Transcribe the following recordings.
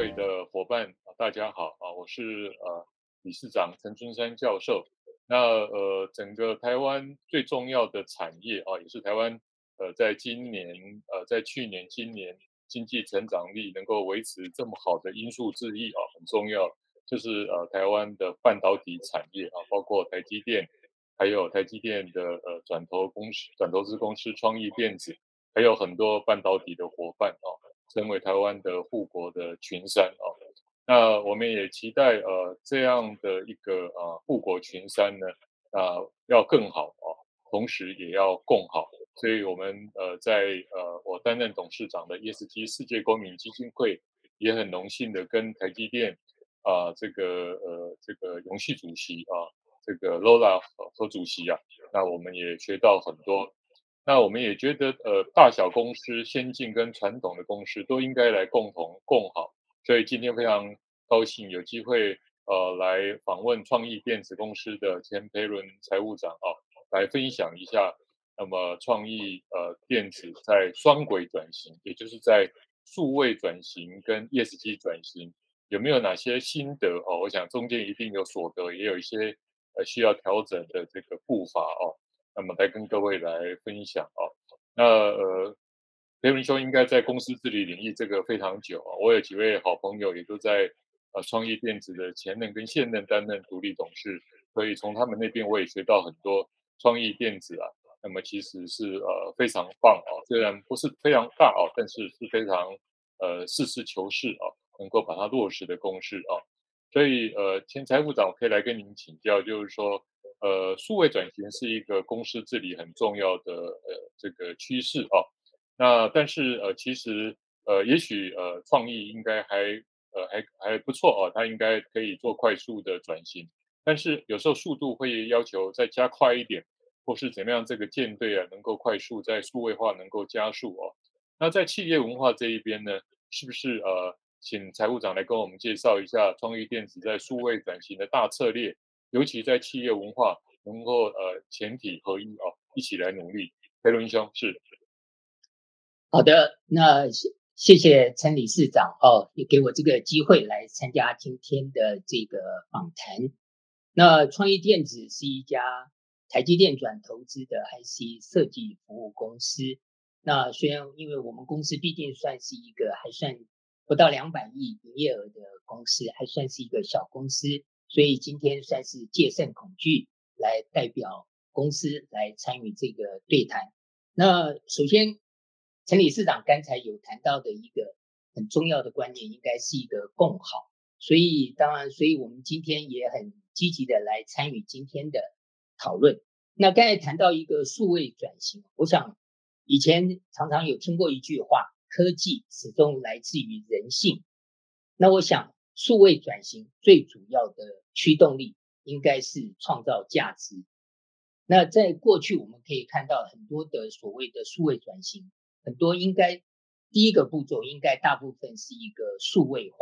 会的伙伴，大家好啊，我是呃理事长陈春山教授。那呃，整个台湾最重要的产业啊，也是台湾呃，在今年呃，在去年、今年经济成长力能够维持这么好的因素之一啊，很重要，就是呃，台湾的半导体产业啊，包括台积电，还有台积电的呃转投公司、转投资公司创意电子，还有很多半导体的伙伴啊，成为台湾的护国的群山啊。那我们也期待呃这样的一个呃护国群山呢啊、呃、要更好啊，同时也要共好。所以我们呃在呃我担任董事长的 ESG 世界公民基金会也很荣幸的跟台积电啊、呃、这个呃这个永续主席啊这个 Lola 何主席啊，那我们也学到很多。那我们也觉得呃大小公司、先进跟传统的公司都应该来共同共好。所以今天非常高兴有机会，呃，来访问创意电子公司的钱培伦财务长啊，来分享一下，那么创意呃电子在双轨转型，也就是在数位转型跟 ESG 转型，有没有哪些心得哦？我想中间一定有所得，也有一些呃需要调整的这个步伐哦。那么来跟各位来分享哦。那呃。培伦兄应该在公司治理领域这个非常久啊，我有几位好朋友也都在呃创意电子的前任跟现任担任独立董事，所以从他们那边我也学到很多创意电子啊，那么其实是呃非常棒啊，虽然不是非常大啊，但是是非常呃实事求是啊，能够把它落实的公司啊，所以呃前财务长我可以来跟您请教，就是说呃数位转型是一个公司治理很重要的呃这个趋势啊。那但是呃，其实呃，也许呃，创意应该还呃还还不错哦，它应该可以做快速的转型。但是有时候速度会要求再加快一点，或是怎么样，这个舰队啊能够快速在数位化能够加速哦。那在企业文化这一边呢，是不是呃，请财务长来跟我们介绍一下创意电子在数位转型的大策略，尤其在企业文化能够呃前体合一哦，一起来努力。培伦兄是。好的，那谢谢谢陈理事长哦，也给我这个机会来参加今天的这个访谈。那创意电子是一家台积电转投资的 IC 设计服务公司。那虽然因为我们公司毕竟算是一个还算不到两百亿营业额的公司，还算是一个小公司，所以今天算是戒慎恐惧来代表公司来参与这个对谈。那首先。陈理事长刚才有谈到的一个很重要的观念，应该是一个共好。所以当然，所以我们今天也很积极的来参与今天的讨论。那刚才谈到一个数位转型，我想以前常常有听过一句话：科技始终来自于人性。那我想，数位转型最主要的驱动力应该是创造价值。那在过去我们可以看到很多的所谓的数位转型。很多应该第一个步骤应该大部分是一个数位化。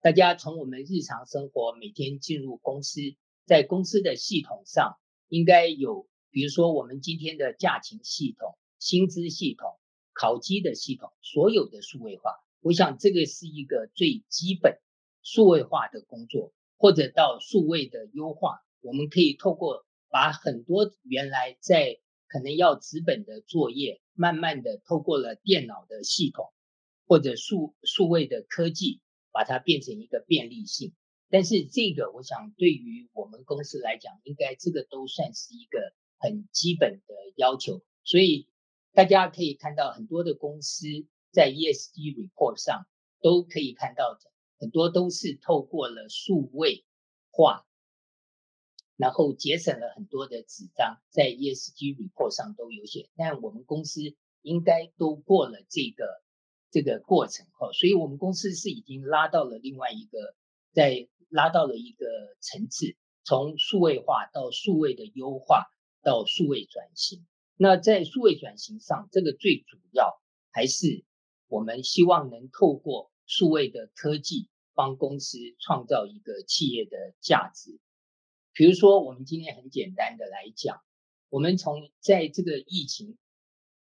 大家从我们日常生活每天进入公司，在公司的系统上应该有，比如说我们今天的假期系统、薪资系统、考绩的系统，所有的数位化。我想这个是一个最基本数位化的工作，或者到数位的优化，我们可以透过把很多原来在可能要纸本的作业。慢慢的，透过了电脑的系统或者数数位的科技，把它变成一个便利性。但是这个，我想对于我们公司来讲，应该这个都算是一个很基本的要求。所以大家可以看到，很多的公司在 ESG report 上都可以看到的，很多都是透过了数位化。然后节省了很多的纸张，在 ESG report 上都有写，但我们公司应该都过了这个这个过程哈，所以我们公司是已经拉到了另外一个，在拉到了一个层次，从数位化到数位的优化到数位转型。那在数位转型上，这个最主要还是我们希望能透过数位的科技，帮公司创造一个企业的价值。比如说，我们今天很简单的来讲，我们从在这个疫情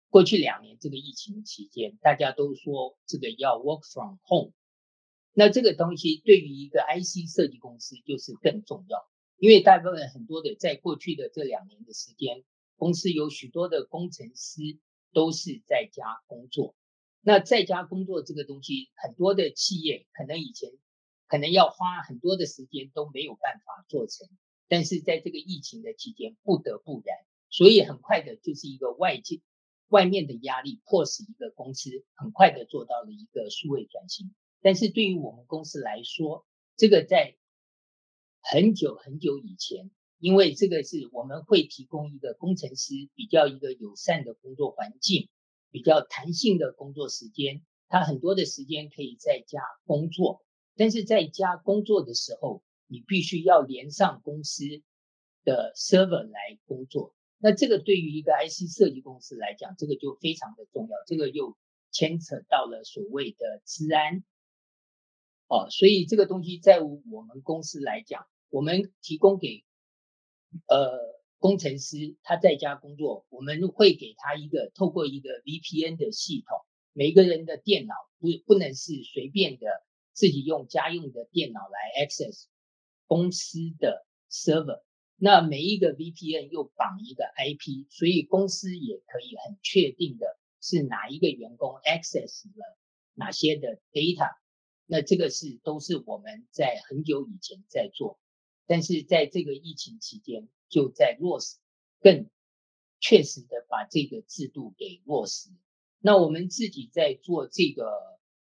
过去两年这个疫情期间，大家都说这个要 work from home，那这个东西对于一个 IC 设计公司就是更重要，因为大部分很多的在过去的这两年的时间，公司有许多的工程师都是在家工作。那在家工作这个东西，很多的企业可能以前可能要花很多的时间都没有办法做成，但是在这个疫情的期间不得不然，所以很快的就是一个外界外面的压力，迫使一个公司很快的做到了一个数位转型。但是对于我们公司来说，这个在很久很久以前，因为这个是我们会提供一个工程师比较一个友善的工作环境。比较弹性的工作时间，他很多的时间可以在家工作，但是在家工作的时候，你必须要连上公司的 server 来工作。那这个对于一个 IC 设计公司来讲，这个就非常的重要。这个又牵扯到了所谓的治安，哦，所以这个东西在我们公司来讲，我们提供给呃。工程师他在家工作，我们会给他一个透过一个 VPN 的系统。每个人的电脑不不能是随便的自己用家用的电脑来 access 公司的 server。那每一个 VPN 又绑一个 IP，所以公司也可以很确定的是哪一个员工 access 了哪些的 data。那这个是都是我们在很久以前在做，但是在这个疫情期间。就在落实，更确实的把这个制度给落实。那我们自己在做这个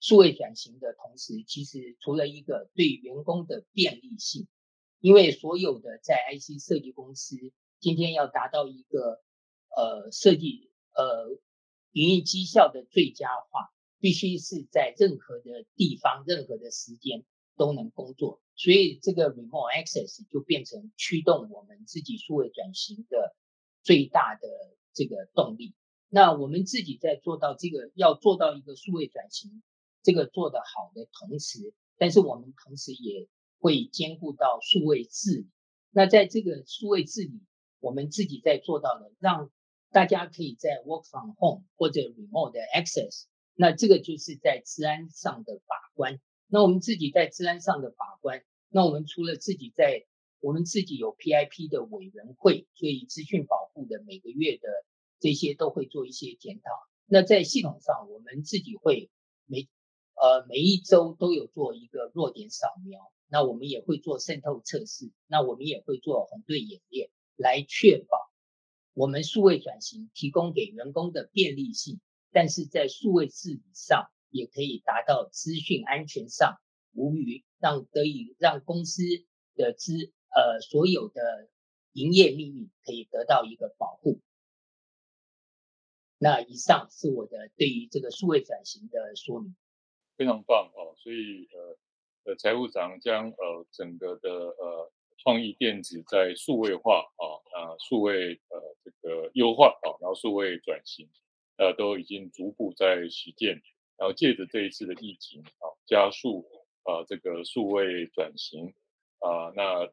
数位转型的同时，其实除了一个对员工的便利性，因为所有的在 IC 设计公司今天要达到一个呃设计呃营运绩效的最佳化，必须是在任何的地方、任何的时间都能工作。所以这个 remote access 就变成驱动我们自己数位转型的最大的这个动力。那我们自己在做到这个，要做到一个数位转型，这个做得好的同时，但是我们同时也会兼顾到数位治理。那在这个数位治理，我们自己在做到了，让大家可以在 work from home 或者 remote access，那这个就是在治安上的把关。那我们自己在治安上的把关，那我们除了自己在，我们自己有 PIP 的委员会，所以资讯保护的每个月的这些都会做一些检讨。那在系统上，我们自己会每呃每一周都有做一个弱点扫描，那我们也会做渗透测试，那我们也会做红队演练，来确保我们数位转型提供给员工的便利性，但是在数位治理上。也可以达到资讯安全上无虞，让得以让公司的资呃所有的营业秘密可以得到一个保护。那以上是我的对于这个数位转型的说明。非常棒哦，所以呃呃财务长将呃整个的呃创意电子在数位化啊啊数位呃这个优化啊，然后数位转型呃都已经逐步在实践。然后借着这一次的疫情啊，加速啊这个数位转型啊，那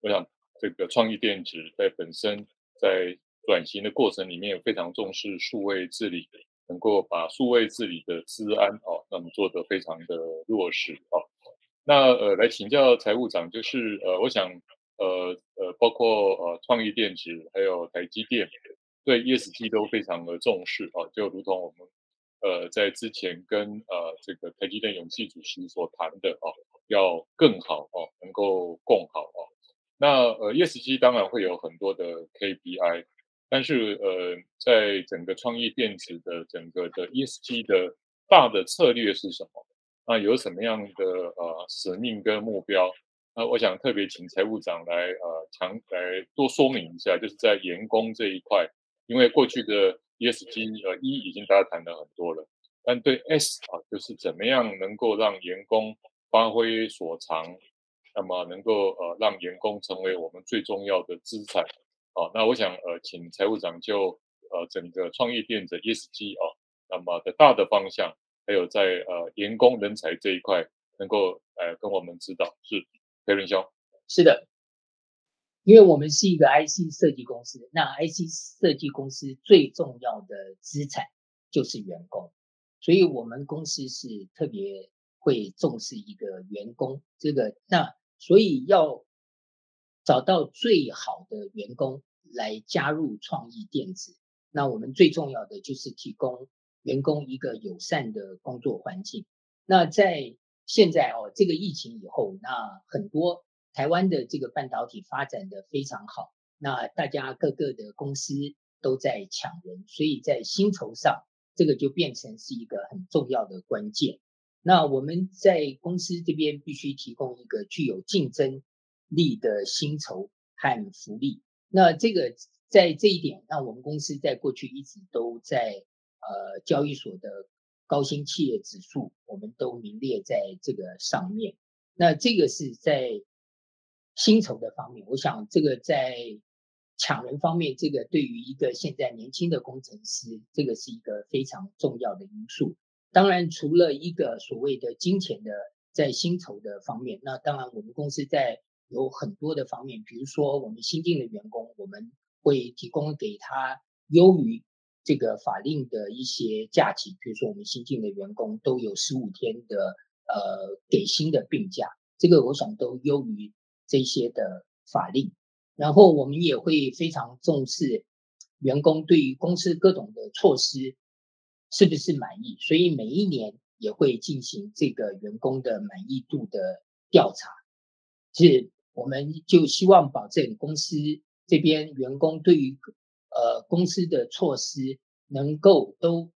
我想这个创意电子在本身在转型的过程里面，也非常重视数位治理，能够把数位治理的资安哦，那么做得非常的落实啊。那呃，来请教财务长，就是呃，我想呃呃，包括呃创意电子还有台积电对 ESG 都非常的重视啊，就如同我们。呃，在之前跟呃这个台积电永庆主席所谈的哦，要更好哦，能够共好哦。那呃，ESG 当然会有很多的 KPI，但是呃，在整个创意电子的整个的 ESG 的大的策略是什么？那有什么样的呃使命跟目标？那我想特别请财务长来呃强来多说明一下，就是在员工这一块，因为过去的。ESG 呃，E 已经大家谈了很多了，但对 S 啊，就是怎么样能够让员工发挥所长，那么能够呃让员工成为我们最重要的资产啊。那我想呃，请财务长就呃整个创业电子 ESG 啊，那么的大的方向，还有在呃员工人才这一块，能够呃跟我们指导，是裴仁兄。是的。因为我们是一个 IC 设计公司，那 IC 设计公司最重要的资产就是员工，所以我们公司是特别会重视一个员工。这个那所以要找到最好的员工来加入创意电子。那我们最重要的就是提供员工一个友善的工作环境。那在现在哦，这个疫情以后，那很多台湾的这个半导体发展的非常好，那大家各个的公司都在抢人，所以在薪酬上，这个就变成是一个很重要的关键。那我们在公司这边必须提供一个具有竞争力的薪酬和福利。那这个在这一点，那我们公司在过去一直都在呃交易所的。高新企业指数，我们都名列在这个上面。那这个是在薪酬的方面，我想这个在抢人方面，这个对于一个现在年轻的工程师，这个是一个非常重要的因素。当然，除了一个所谓的金钱的在薪酬的方面，那当然我们公司在有很多的方面，比如说我们新进的员工，我们会提供给他优于。这个法令的一些假期，比如说我们新进的员工都有十五天的呃给薪的病假，这个我想都优于这些的法令。然后我们也会非常重视员工对于公司各种的措施是不是满意，所以每一年也会进行这个员工的满意度的调查。是，我们就希望保证公司这边员工对于。呃，公司的措施能够都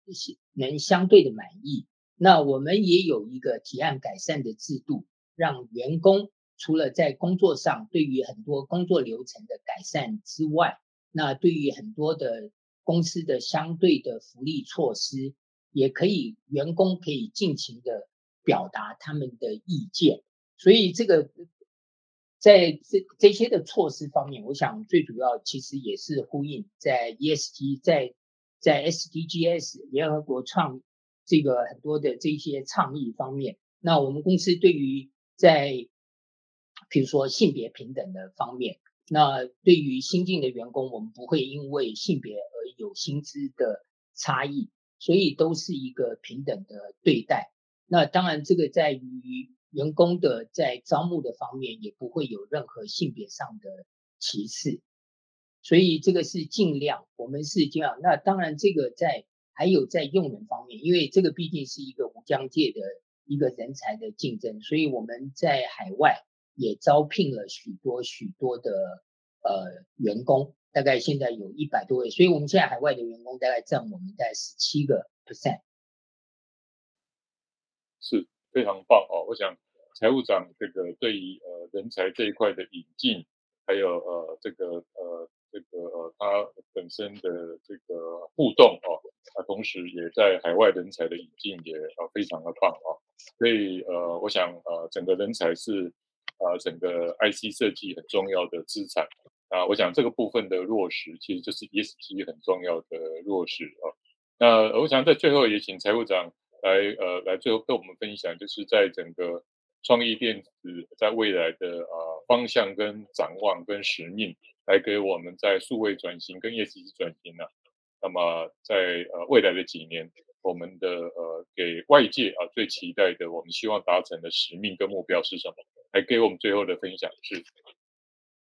能相对的满意，那我们也有一个提案改善的制度，让员工除了在工作上对于很多工作流程的改善之外，那对于很多的公司的相对的福利措施，也可以员工可以尽情的表达他们的意见，所以这个。在这这些的措施方面，我想最主要其实也是呼应在 ESG，在在 SDGs 联合国创这个很多的这些倡议方面。那我们公司对于在比如说性别平等的方面，那对于新进的员工，我们不会因为性别而有薪资的差异，所以都是一个平等的对待。那当然这个在于。员工的在招募的方面也不会有任何性别上的歧视，所以这个是尽量，我们是尽量。那当然，这个在还有在用人方面，因为这个毕竟是一个无疆界的一个人才的竞争，所以我们在海外也招聘了许多许多的呃员工，大概现在有一百多位，所以我们现在海外的员工大概占我们大概十七个 percent。是。非常棒哦！我想财务长这个对于呃人才这一块的引进，还有呃这个呃这个呃他本身的这个互动哦，他同时也在海外人才的引进也呃非常的棒哦。所以呃我想呃整个人才是呃整个 IC 设计很重要的资产啊。我想这个部分的落实，其实就是 ESG 很重要的落实啊。那我想在最后也请财务长。来，呃，来最后跟我们分享，就是在整个创意电子在未来的呃方向跟展望跟使命，来给我们在数位转型跟 ESG 转型呢、那么在呃未来的几年，我们的呃给外界啊最期待的，我们希望达成的使命跟目标是什么？来给我们最后的分享是，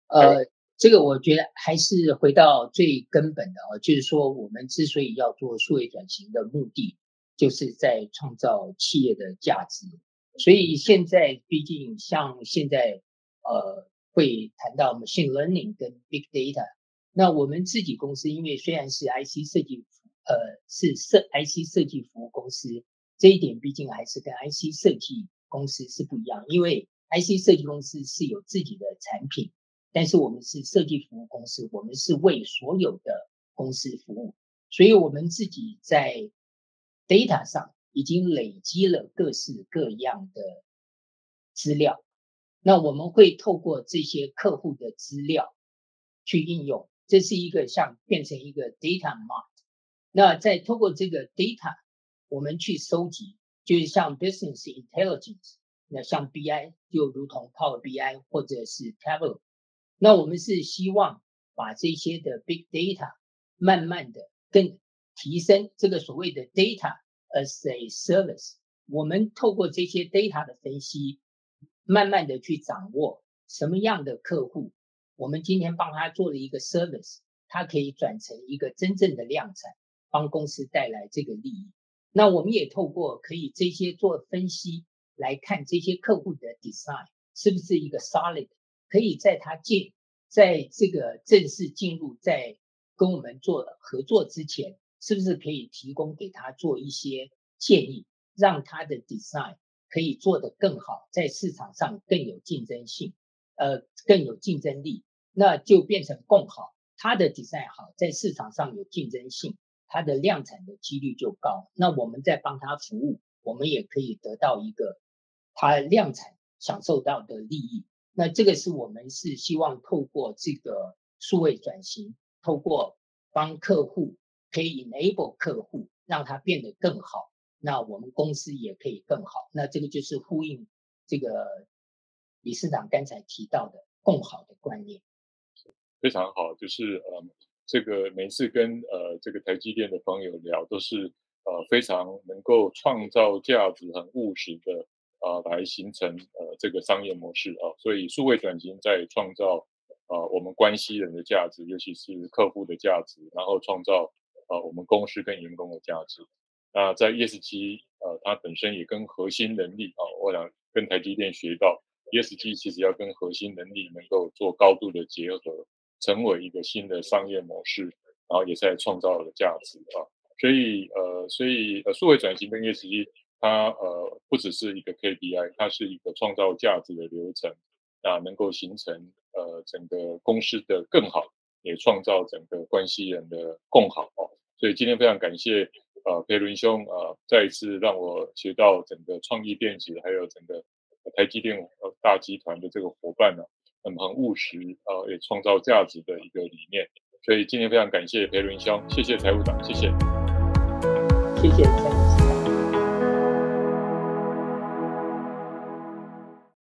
呃，这个我觉得还是回到最根本的啊，就是说我们之所以要做数位转型的目的。就是在创造企业的价值，所以现在毕竟像现在呃会谈到 machine learning 跟 big data，那我们自己公司因为虽然是 IC 设计呃是设 IC 设计服务公司，这一点毕竟还是跟 IC 设计公司是不一样，因为 IC 设计公司是有自己的产品，但是我们是设计服务公司，我们是为所有的公司服务，所以我们自己在 data 上已经累积了各式各样的资料，那我们会透过这些客户的资料去应用，这是一个像变成一个 data mart。那再透过这个 data，我们去收集，就是像 business intelligence，那像 BI 就如同 Power BI 或者是 Tableau。那我们是希望把这些的 big data 慢慢的更提升这个所谓的 data as a service，我们透过这些 data 的分析，慢慢的去掌握什么样的客户，我们今天帮他做了一个 service，他可以转成一个真正的量产，帮公司带来这个利益。那我们也透过可以这些做分析来看这些客户的 design 是不是一个 solid，可以在他进在这个正式进入在跟我们做合作之前。是不是可以提供给他做一些建议，让他的 design 可以做得更好，在市场上更有竞争性，呃，更有竞争力，那就变成共好。他的 design 好，在市场上有竞争性，他的量产的几率就高。那我们在帮他服务，我们也可以得到一个他量产享受到的利益。那这个是我们是希望透过这个数位转型，透过帮客户。可以 enable 客户，让他变得更好，那我们公司也可以更好。那这个就是呼应这个理事长刚才提到的共好的观念。非常好，就是呃，这个每次跟呃这个台积电的朋友聊，都是呃非常能够创造价值、很务实的啊、呃，来形成呃这个商业模式啊、所以数位转型在创造、呃、我们关系人的价值，尤其是客户的价值，然后创造。呃，我们公司跟员工的价值，那在 ESG，呃，它本身也跟核心能力啊、我想跟台积电学到 ESG，其实要跟核心能力能够做高度的结合，成为一个新的商业模式，然后也在创造了价值啊。所以呃，所以呃，数位转型跟 ESG，它呃不只是一个 KPI，它是一个创造价值的流程，啊，能够形成呃整个公司的更好，也创造整个关系人的共好哦。所以今天非常感谢呃培伦兄呃再一次让我学到整个创意电子还有整个台积电呃大集团的这个伙伴呢，很很务实呃也创造价值的一个理念。所以今天非常感谢裴伦兄，谢谢财务长，谢谢，谢谢。